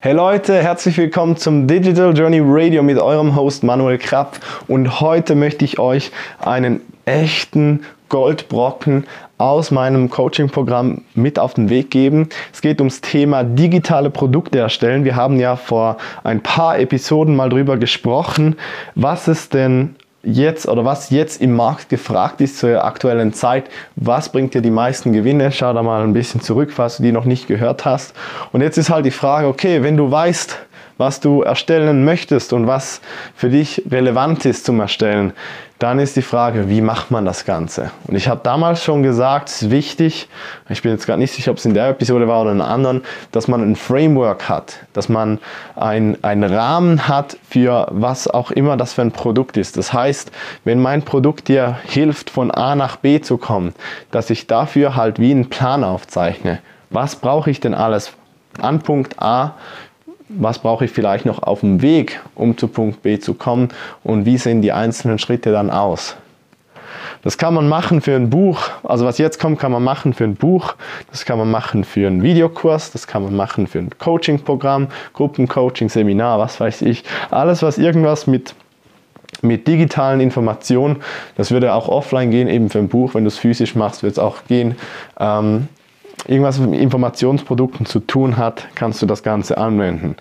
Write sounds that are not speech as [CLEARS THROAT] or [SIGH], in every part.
Hey Leute, herzlich willkommen zum Digital Journey Radio mit eurem Host Manuel Krapp und heute möchte ich euch einen echten Goldbrocken aus meinem Coaching-Programm mit auf den Weg geben. Es geht ums Thema digitale Produkte erstellen. Wir haben ja vor ein paar Episoden mal drüber gesprochen, was es denn jetzt oder was jetzt im Markt gefragt ist zur aktuellen Zeit, was bringt dir die meisten Gewinne? Schau da mal ein bisschen zurück, falls du die noch nicht gehört hast. Und jetzt ist halt die Frage, okay, wenn du weißt, was du erstellen möchtest und was für dich relevant ist zum Erstellen, dann ist die Frage, wie macht man das Ganze? Und ich habe damals schon gesagt, es ist wichtig, ich bin jetzt gar nicht sicher, ob es in der Episode war oder in einer anderen, dass man ein Framework hat, dass man ein, einen Rahmen hat für was auch immer das für ein Produkt ist. Das heißt, wenn mein Produkt dir hilft, von A nach B zu kommen, dass ich dafür halt wie einen Plan aufzeichne. Was brauche ich denn alles an Punkt A was brauche ich vielleicht noch auf dem Weg, um zu Punkt B zu kommen und wie sehen die einzelnen Schritte dann aus. Das kann man machen für ein Buch, also was jetzt kommt, kann man machen für ein Buch, das kann man machen für einen Videokurs, das kann man machen für ein Coaching-Programm, Gruppencoaching, Seminar, was weiß ich. Alles, was irgendwas mit mit digitalen Informationen, das würde auch offline gehen, eben für ein Buch, wenn du es physisch machst, wird es auch gehen. Ähm, irgendwas mit Informationsprodukten zu tun hat, kannst du das Ganze anwenden.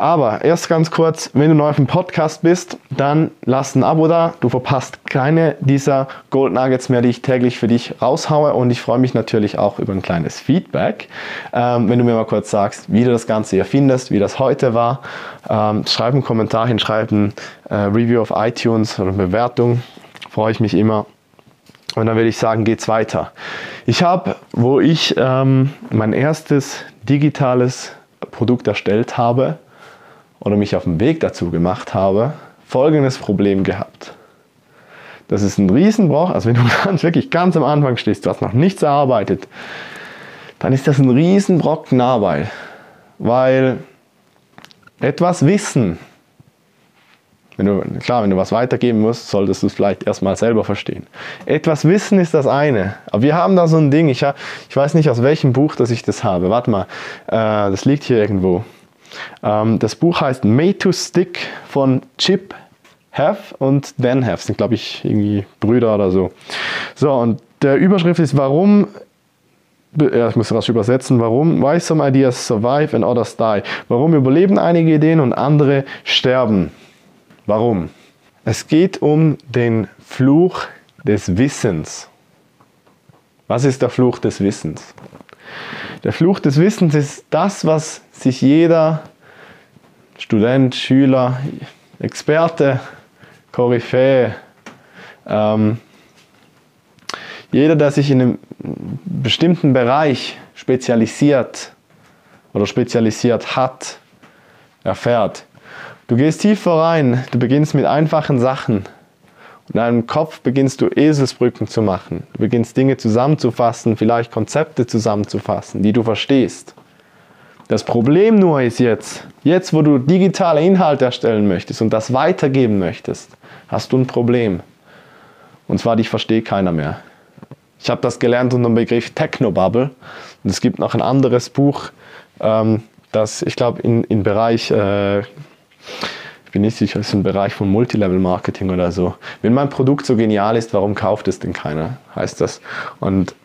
Aber erst ganz kurz, wenn du neu auf dem Podcast bist, dann lass ein Abo da. Du verpasst keine dieser Gold Nuggets mehr, die ich täglich für dich raushaue. Und ich freue mich natürlich auch über ein kleines Feedback. Ähm, wenn du mir mal kurz sagst, wie du das Ganze hier findest, wie das heute war. Ähm, schreib einen Kommentar hin, schreib ein äh, Review auf iTunes oder eine Bewertung. Freue ich mich immer. Und dann würde ich sagen, geht's weiter. Ich habe, wo ich ähm, mein erstes digitales Produkt erstellt habe oder mich auf den Weg dazu gemacht habe, folgendes Problem gehabt. Das ist ein Riesenbruch, also wenn du [LAUGHS] ganz, wirklich ganz am Anfang stehst, du hast noch nichts erarbeitet, dann ist das ein Riesenbrocken Arbeit, weil etwas Wissen wenn du, klar, wenn du was weitergeben musst, solltest du es vielleicht erstmal selber verstehen. Etwas wissen ist das eine. Aber wir haben da so ein Ding, ich, ich weiß nicht aus welchem Buch, dass ich das habe. Warte mal, äh, das liegt hier irgendwo. Ähm, das Buch heißt Made to Stick von Chip Have und Dan Have. Sind, glaube ich, irgendwie Brüder oder so. So, und der Überschrift ist, warum ja, ich muss das übersetzen, warum why some ideas survive and others die. Warum überleben einige Ideen und andere sterben. Warum? Es geht um den Fluch des Wissens. Was ist der Fluch des Wissens? Der Fluch des Wissens ist das, was sich jeder Student, Schüler, Experte, Koryphäe, ähm, jeder, der sich in einem bestimmten Bereich spezialisiert oder spezialisiert hat, erfährt. Du gehst tiefer rein, du beginnst mit einfachen Sachen. In deinem Kopf beginnst du Eselsbrücken zu machen. Du beginnst Dinge zusammenzufassen, vielleicht Konzepte zusammenzufassen, die du verstehst. Das Problem nur ist jetzt, jetzt wo du digitale Inhalte erstellen möchtest und das weitergeben möchtest, hast du ein Problem. Und zwar, dich versteht keiner mehr. Ich habe das gelernt unter dem Begriff Technobubble. Und es gibt noch ein anderes Buch, ähm, das ich glaube im in Bereich äh, ich bin nicht sicher, es ist ein Bereich von Multilevel-Marketing oder so. Wenn mein Produkt so genial ist, warum kauft es denn keiner? Heißt das. Und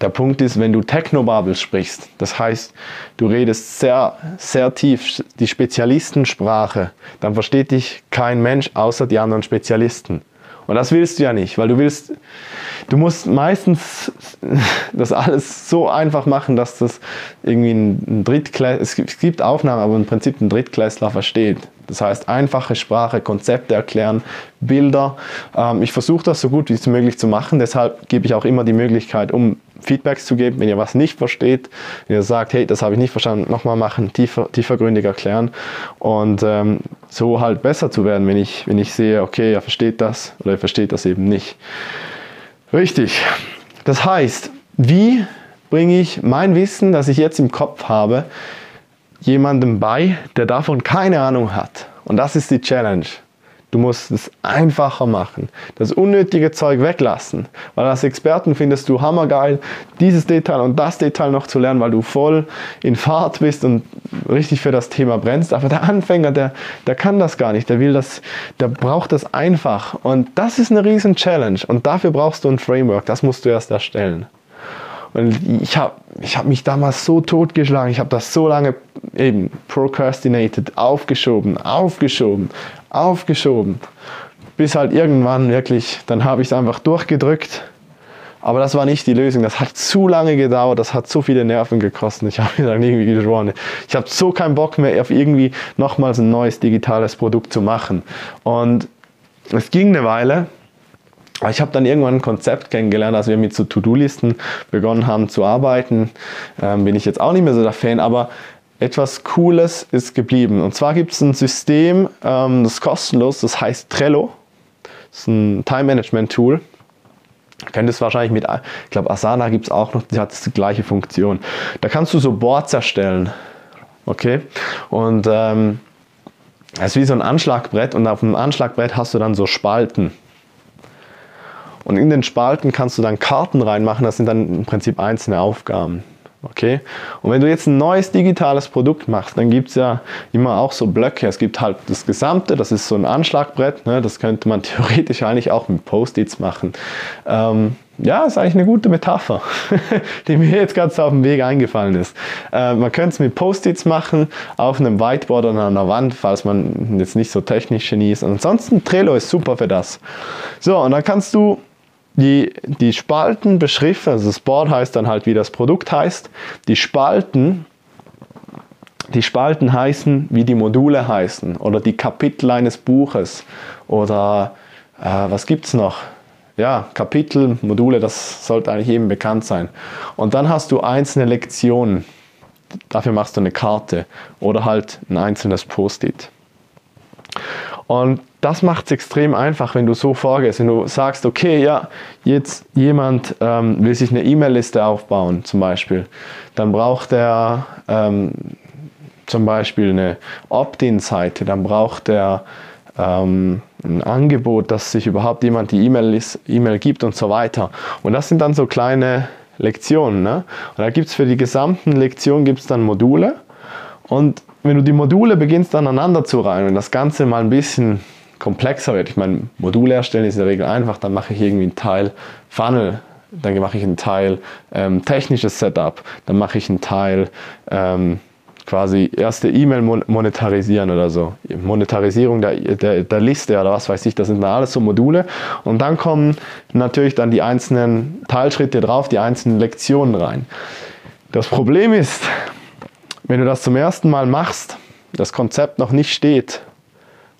der Punkt ist, wenn du Technobubble sprichst, das heißt, du redest sehr, sehr tief die Spezialistensprache, dann versteht dich kein Mensch außer die anderen Spezialisten. Und das willst du ja nicht, weil du willst, du musst meistens das alles so einfach machen, dass das irgendwie ein Drittklässler, es gibt Aufnahmen, aber im Prinzip ein Drittklässler versteht. Das heißt, einfache Sprache, Konzepte erklären, Bilder. Ähm, ich versuche das so gut wie möglich zu machen. Deshalb gebe ich auch immer die Möglichkeit, um Feedbacks zu geben, wenn ihr was nicht versteht, wenn ihr sagt, hey, das habe ich nicht verstanden, nochmal machen, tiefer, tiefergründig erklären und ähm, so halt besser zu werden, wenn ich, wenn ich sehe, okay, er versteht das oder er versteht das eben nicht. Richtig. Das heißt, wie bringe ich mein Wissen, das ich jetzt im Kopf habe, jemandem bei, der davon keine Ahnung hat? Und das ist die Challenge. Du musst es einfacher machen. Das unnötige Zeug weglassen. Weil als Experten findest du hammergeil, dieses Detail und das Detail noch zu lernen, weil du voll in Fahrt bist und richtig für das Thema brennst. Aber der Anfänger, der, der kann das gar nicht. Der will das, der braucht das einfach. Und das ist eine riesen Challenge. Und dafür brauchst du ein Framework. Das musst du erst erstellen. Und ich habe ich hab mich damals so totgeschlagen, ich habe das so lange eben procrastinated, aufgeschoben, aufgeschoben, aufgeschoben, bis halt irgendwann wirklich, dann habe ich es einfach durchgedrückt. Aber das war nicht die Lösung. Das hat zu lange gedauert, das hat so viele Nerven gekostet. Ich habe dann irgendwie geschworen, ich habe so keinen Bock mehr auf irgendwie nochmals ein neues digitales Produkt zu machen. Und es ging eine Weile, ich habe dann irgendwann ein Konzept kennengelernt, als wir mit so To-Do-Listen begonnen haben zu arbeiten. Ähm, bin ich jetzt auch nicht mehr so der Fan, aber etwas Cooles ist geblieben. Und zwar gibt es ein System, ähm, das ist kostenlos, das heißt Trello. Das ist ein Time-Management-Tool. Kennt es wahrscheinlich mit, ich glaube, Asana gibt es auch noch, die hat die gleiche Funktion. Da kannst du so Boards erstellen. Okay? Und ähm, es ist wie so ein Anschlagbrett und auf dem Anschlagbrett hast du dann so Spalten. Und in den Spalten kannst du dann Karten reinmachen, das sind dann im Prinzip einzelne Aufgaben. Okay? Und wenn du jetzt ein neues digitales Produkt machst, dann gibt es ja immer auch so Blöcke. Es gibt halt das Gesamte, das ist so ein Anschlagbrett, ne? das könnte man [LAUGHS] theoretisch eigentlich auch mit Post-its machen. Ähm, ja, ist eigentlich eine gute Metapher, [LAUGHS] die mir jetzt ganz auf dem Weg eingefallen ist. Äh, man könnte es mit Post-its machen, auf einem Whiteboard oder an einer Wand, falls man jetzt nicht so technisch Genie ist. Ansonsten Trello ist super für das. So, und dann kannst du die, die Spalten beschriften, also das Board heißt dann halt, wie das Produkt heißt. Die Spalten, die Spalten heißen, wie die Module heißen oder die Kapitel eines Buches oder äh, was gibt es noch? Ja, Kapitel, Module, das sollte eigentlich jedem bekannt sein. Und dann hast du einzelne Lektionen. Dafür machst du eine Karte oder halt ein einzelnes Post-it. Und das macht es extrem einfach, wenn du so vorgehst. Wenn du sagst, okay, ja, jetzt jemand ähm, will sich eine E-Mail-Liste aufbauen, zum Beispiel, dann braucht er ähm, zum Beispiel eine Opt-in-Seite, dann braucht er ähm, ein Angebot, dass sich überhaupt jemand die E-Mail e gibt und so weiter. Und das sind dann so kleine Lektionen. Ne? Und da gibt es für die gesamten Lektionen gibt's dann Module. Und wenn du die Module beginnst aneinander zu reihen und das Ganze mal ein bisschen komplexer wird, ich meine, Module erstellen ist in der Regel einfach, dann mache ich irgendwie einen Teil Funnel, dann mache ich einen Teil ähm, technisches Setup, dann mache ich einen Teil ähm, quasi erste E-Mail monetarisieren oder so. Monetarisierung der, der, der, Liste oder was weiß ich, das sind dann alles so Module. Und dann kommen natürlich dann die einzelnen Teilschritte drauf, die einzelnen Lektionen rein. Das Problem ist, wenn du das zum ersten Mal machst, das Konzept noch nicht steht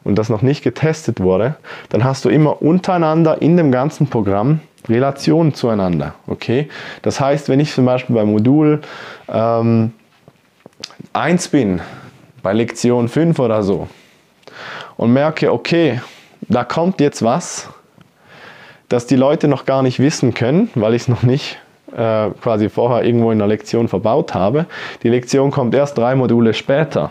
und das noch nicht getestet wurde, dann hast du immer untereinander in dem ganzen Programm Relationen zueinander. Okay? Das heißt, wenn ich zum Beispiel bei Modul ähm, 1 bin, bei Lektion 5 oder so, und merke, okay, da kommt jetzt was, das die Leute noch gar nicht wissen können, weil ich es noch nicht äh, quasi vorher irgendwo in der Lektion verbaut habe. Die Lektion kommt erst drei Module später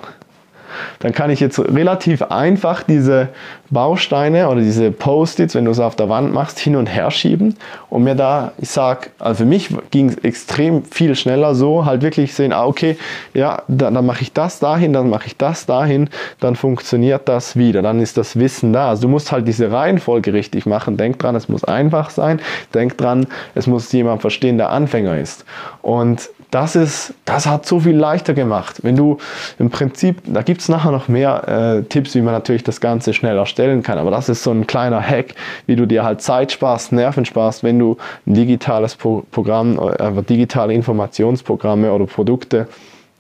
dann kann ich jetzt relativ einfach diese Bausteine oder diese Post-its, wenn du es auf der Wand machst, hin und her schieben und mir da, ich sag, also für mich ging es extrem viel schneller so, halt wirklich sehen, ah, okay, ja, dann, dann mache ich das dahin, dann mache ich das dahin, dann funktioniert das wieder, dann ist das Wissen da. Also du musst halt diese Reihenfolge richtig machen. Denk dran, es muss einfach sein. Denk dran, es muss jemand verstehen, der Anfänger ist. Und das ist, das hat so viel leichter gemacht. Wenn du im Prinzip, da gibt es nachher noch mehr äh, Tipps, wie man natürlich das Ganze schnell erstellen kann, aber das ist so ein kleiner Hack, wie du dir halt Zeit sparst, Nerven sparst, wenn du ein digitales Pro Programm, äh, digitale Informationsprogramme oder Produkte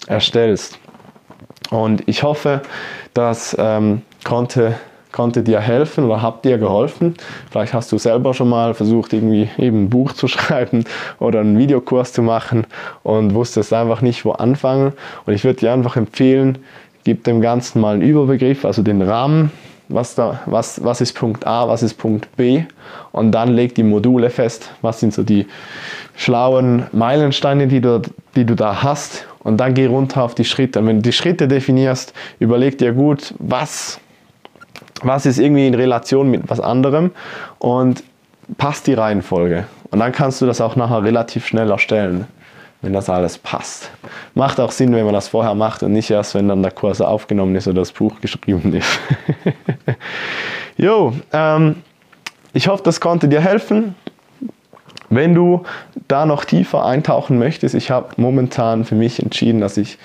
erstellst. Und ich hoffe, das ähm, konnte konnte dir helfen oder hat dir geholfen. Vielleicht hast du selber schon mal versucht, irgendwie eben ein Buch zu [LAUGHS] schreiben oder einen Videokurs zu machen und wusstest einfach nicht, wo anfangen. Und ich würde dir einfach empfehlen, gib dem Ganzen mal einen Überbegriff, also den Rahmen, was, da, was, was ist Punkt A, was ist Punkt B und dann leg die Module fest, was sind so die schlauen Meilensteine, die du, die du da hast und dann geh runter auf die Schritte. Und wenn du die Schritte definierst, überleg dir gut, was was ist irgendwie in Relation mit was anderem und passt die Reihenfolge. Und dann kannst du das auch nachher relativ schnell erstellen, wenn das alles passt. Macht auch Sinn, wenn man das vorher macht und nicht erst, wenn dann der Kurs aufgenommen ist oder das Buch [LAUGHS] geschrieben ist. [LAUGHS] jo, ähm, ich hoffe, das konnte dir helfen. Wenn du da noch tiefer eintauchen möchtest, ich habe momentan für mich entschieden, dass ich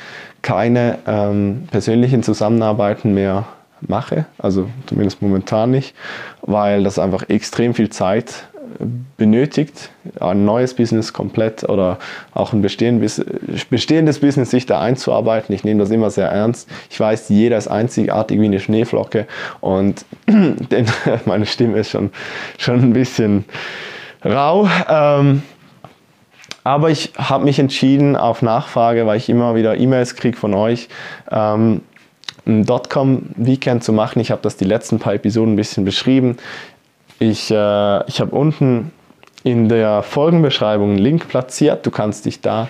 keine ähm, persönlichen Zusammenarbeiten mehr mache, also zumindest momentan nicht, weil das einfach extrem viel Zeit äh, benötigt, ein neues Business komplett oder auch ein bestehendes, Business sich da einzuarbeiten. Ich nehme das immer sehr ernst. Ich weiß, jeder ist einzigartig wie eine Schneeflocke und [CLEARS THROAT] [LAUGHS] meine Stimme ist schon, schon ein bisschen rau. Ähm, aber ich habe mich entschieden auf Nachfrage, weil ich immer wieder E-Mails kriege von euch, ähm, ein Dotcom-Weekend zu machen. Ich habe das die letzten paar Episoden ein bisschen beschrieben. Ich, äh, ich habe unten in der Folgenbeschreibung einen Link platziert. Du kannst dich da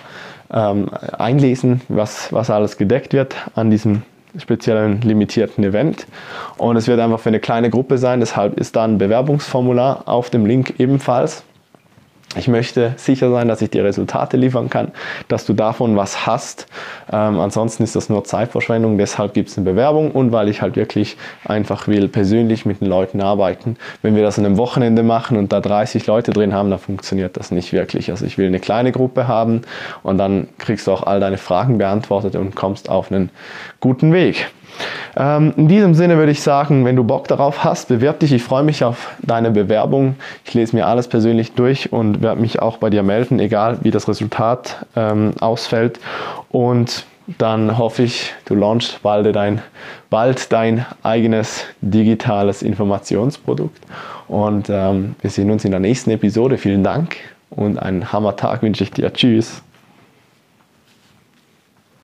ähm, einlesen, was, was alles gedeckt wird an diesem speziellen limitierten Event. Und es wird einfach für eine kleine Gruppe sein. Deshalb ist da ein Bewerbungsformular auf dem Link ebenfalls. Ich möchte sicher sein, dass ich dir Resultate liefern kann, dass du davon was hast. Ähm, ansonsten ist das nur Zeitverschwendung. Deshalb gibt es eine Bewerbung und weil ich halt wirklich einfach will, persönlich mit den Leuten arbeiten. Wenn wir das an einem Wochenende machen und da 30 Leute drin haben, dann funktioniert das nicht wirklich. Also ich will eine kleine Gruppe haben und dann kriegst du auch all deine Fragen beantwortet und kommst auf einen guten Weg. Ähm, in diesem Sinne würde ich sagen, wenn du Bock darauf hast, bewirb dich. Ich freue mich auf deine Bewerbung. Ich lese mir alles persönlich durch und werde mich auch bei dir melden, egal wie das Resultat ähm, ausfällt. Und dann hoffe ich, du launchst bald dein, bald dein eigenes digitales Informationsprodukt. Und ähm, wir sehen uns in der nächsten Episode. Vielen Dank und einen Hammertag wünsche ich dir. Tschüss.